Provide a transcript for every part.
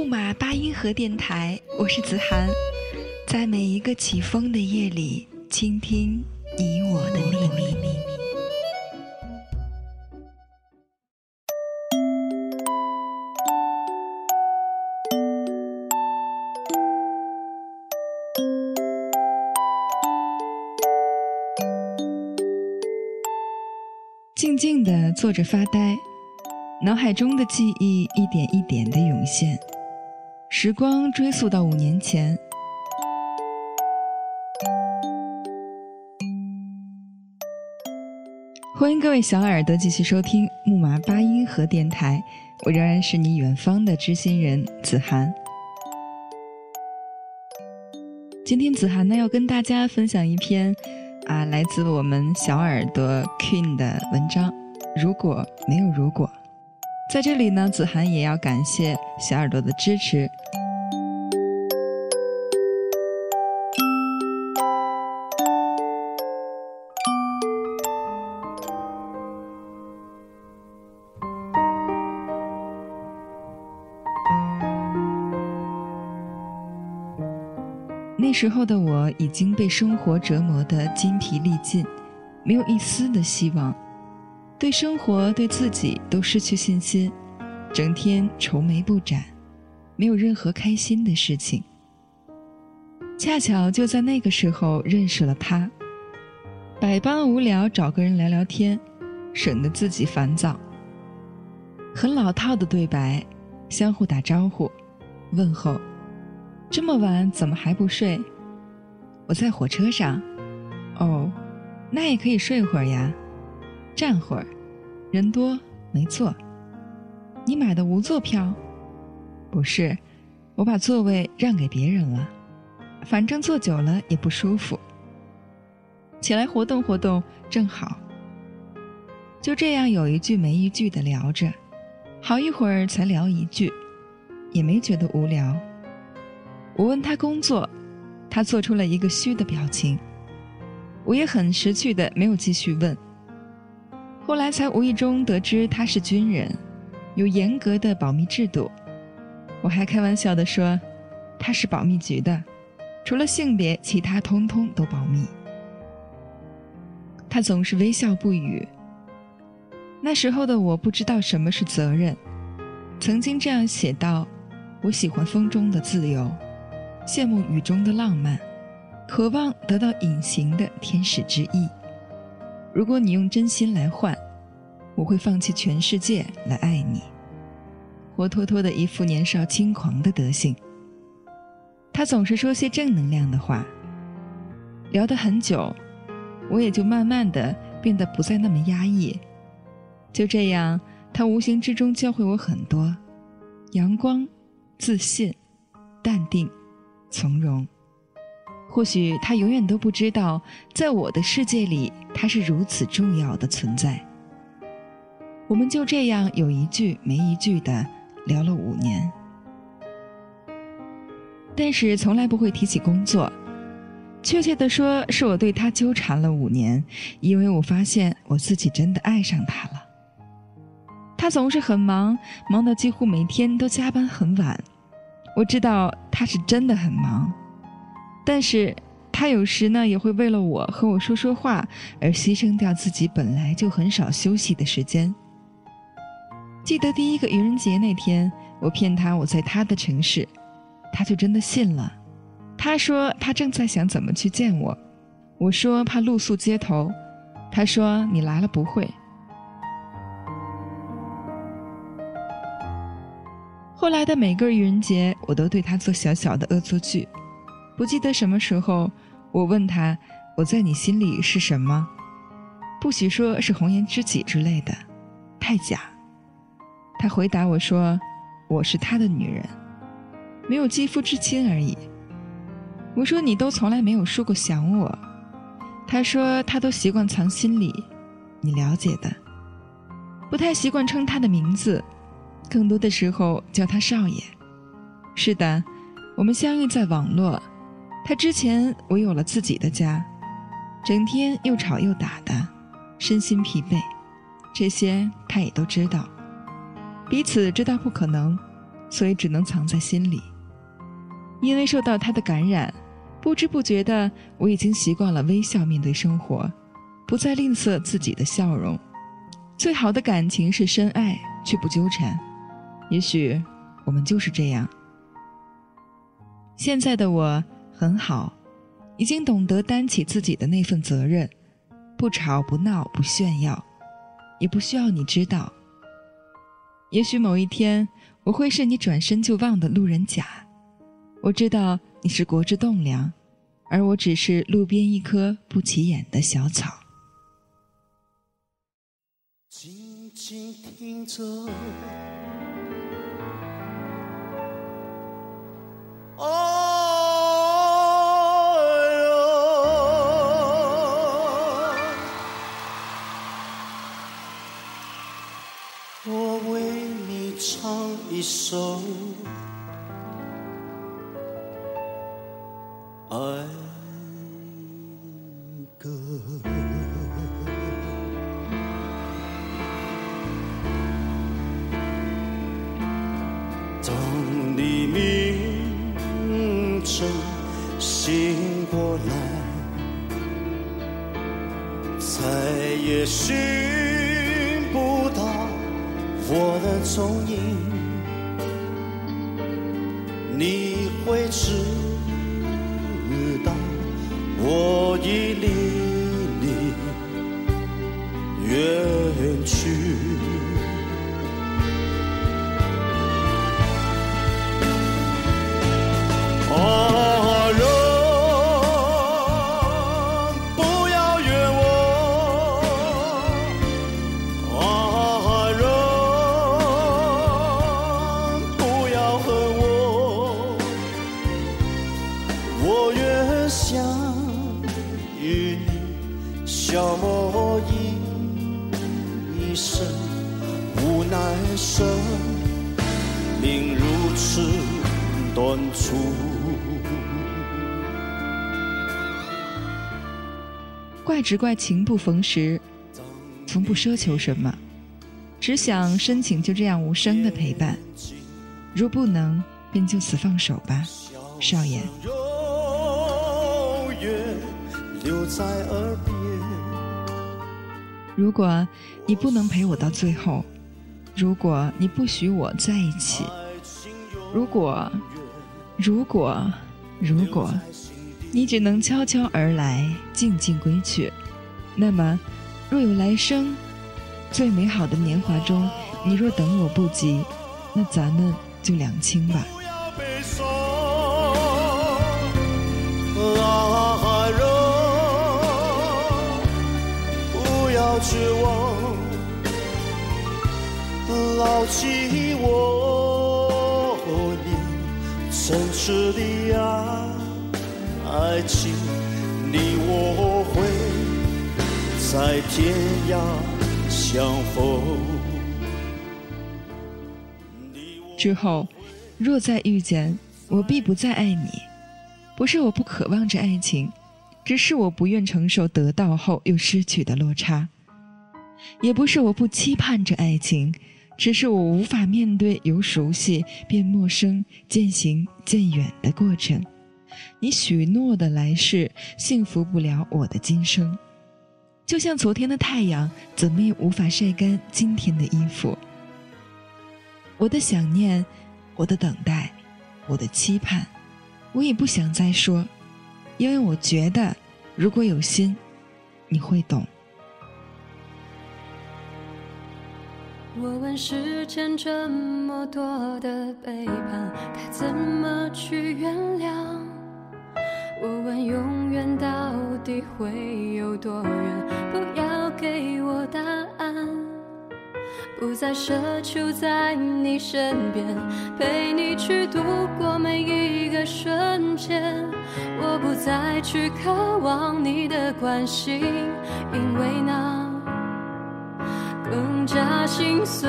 木马八音盒电台，我是子涵，在每一个起风的夜里，倾听你我的秘密。静静的坐着发呆，脑海中的记忆一点一点的涌现。时光追溯到五年前，欢迎各位小耳朵继续收听木马八音盒电台，我仍然是你远方的知心人子涵。今天子涵呢要跟大家分享一篇啊来自我们小耳朵 Queen 的文章，如果没有如果。在这里呢，子涵也要感谢小耳朵的支持。那时候的我已经被生活折磨得筋疲力尽，没有一丝的希望。对生活、对自己都失去信心，整天愁眉不展，没有任何开心的事情。恰巧就在那个时候认识了他，百般无聊，找个人聊聊天，省得自己烦躁。很老套的对白，相互打招呼，问候。这么晚怎么还不睡？我在火车上。哦，那也可以睡会儿呀。站会儿，人多，没座。你买的无座票？不是，我把座位让给别人了。反正坐久了也不舒服。起来活动活动正好。就这样有一句没一句的聊着，好一会儿才聊一句，也没觉得无聊。我问他工作，他做出了一个虚的表情。我也很识趣的没有继续问。后来才无意中得知他是军人，有严格的保密制度。我还开玩笑的说，他是保密局的，除了性别，其他通通都保密。他总是微笑不语。那时候的我不知道什么是责任，曾经这样写道：我喜欢风中的自由，羡慕雨中的浪漫，渴望得到隐形的天使之意。如果你用真心来换，我会放弃全世界来爱你。活脱脱的一副年少轻狂的德行。他总是说些正能量的话。聊得很久，我也就慢慢的变得不再那么压抑。就这样，他无形之中教会我很多：阳光、自信、淡定、从容。或许他永远都不知道，在我的世界里，他是如此重要的存在。我们就这样有一句没一句的聊了五年，但是从来不会提起工作。确切的说，是我对他纠缠了五年，因为我发现我自己真的爱上他了。他总是很忙，忙到几乎每天都加班很晚。我知道他是真的很忙。但是，他有时呢也会为了我和我说说话而牺牲掉自己本来就很少休息的时间。记得第一个愚人节那天，我骗他我在他的城市，他就真的信了。他说他正在想怎么去见我，我说怕露宿街头，他说你来了不会。后来的每个愚人节，我都对他做小小的恶作剧。不记得什么时候，我问他：“我在你心里是什么？”不许说是红颜知己之类的，太假。他回答我说：“我是他的女人。”没有肌肤之亲而已。我说你都从来没有说过想我，他说他都习惯藏心里，你了解的，不太习惯称他的名字，更多的时候叫他少爷。是的，我们相遇在网络，他之前我有了自己的家，整天又吵又打的，身心疲惫，这些他也都知道，彼此知道不可能，所以只能藏在心里。因为受到他的感染，不知不觉的，我已经习惯了微笑面对生活，不再吝啬自己的笑容。最好的感情是深爱却不纠缠。也许我们就是这样。现在的我很好，已经懂得担起自己的那份责任，不吵不闹不炫耀，也不需要你知道。也许某一天，我会是你转身就忘的路人甲。我知道你是国之栋梁，而我只是路边一棵不起眼的小草。静静听着，哎一首。爱歌，当你明晨醒过来，再也寻不到我的踪影，你会知道。我已离你远去。怪只怪情不逢时，从不奢求什么，只想深情就这样无声的陪伴。如不能，便就此放手吧，少爷。如果你不能陪我到最后，如果你不许我在一起，如果，如果，如果。你只能悄悄而来，静静归去。那么，若有来生，最美好的年华中，你若等我不及，那咱们就两清吧。不要悲伤，爱人，不要绝望，牢记我你真挚的爱。爱情，你我会在天涯相逢。之后，若再遇见，我必不再爱你。不是我不渴望着爱情，只是我不愿承受得到后又失去的落差；也不是我不期盼着爱情，只是我无法面对由熟悉变陌生、渐行渐远的过程。你许诺的来世，幸福不了我的今生。就像昨天的太阳，怎么也无法晒干今天的衣服。我的想念，我的等待，我的期盼，我也不想再说，因为我觉得，如果有心，你会懂。我问世间这么多的背叛，该怎么去原谅？我问永远到底会有多远？不要给我答案。不再奢求在你身边，陪你去度过每一个瞬间。我不再去渴望你的关心，因为那更加心碎。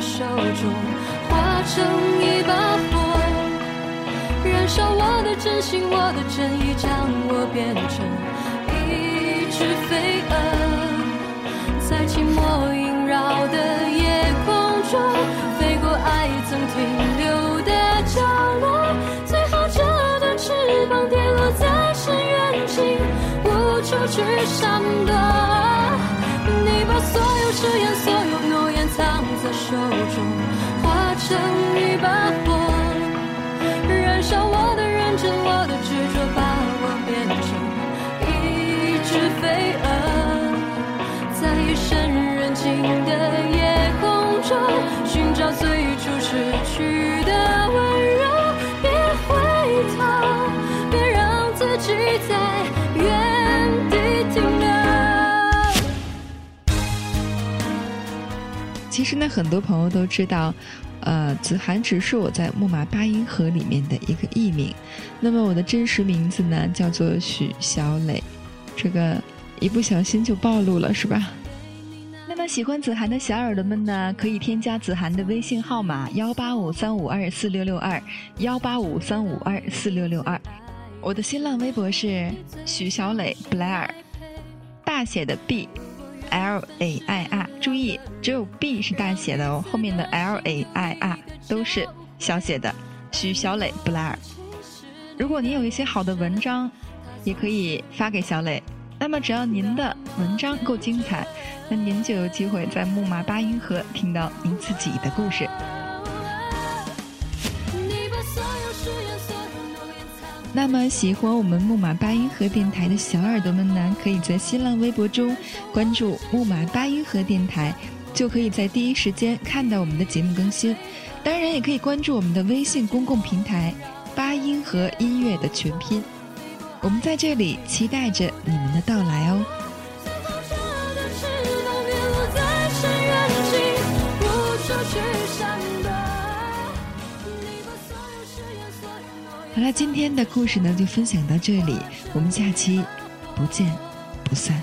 手中，化成一把火。燃烧我的真心，我的真意，将我变成一只飞蛾，在寂寞萦绕的夜空中，飞过爱曾停留的角落。最后，这对翅膀跌落在深渊，尽无处去闪躲。你把所有誓言、所有诺言藏在手中，化成一把火。其实呢，很多朋友都知道。呃，子涵只是我在木马八音盒里面的一个艺名，那么我的真实名字呢叫做许小磊，这个一不小心就暴露了是吧？那么喜欢子涵的小耳朵们呢，可以添加子涵的微信号码幺八五三五二四六六二幺八五三五二四六六二，我的新浪微博是许小磊 Blair，大写的 B。L A I R，注意，只有 B 是大写的哦，后面的 L A I R 都是小写的。徐小磊布莱尔，如果您有一些好的文章，也可以发给小磊。那么只要您的文章够精彩，那您就有机会在木马八音盒听到您自己的故事。那么喜欢我们木马八音盒电台的小耳朵们呢，可以在新浪微博中关注木马八音盒电台，就可以在第一时间看到我们的节目更新。当然，也可以关注我们的微信公共平台“八音盒音乐”的全拼。我们在这里期待着你们的到来哦。好了，今天的故事呢就分享到这里，我们下期不见不散。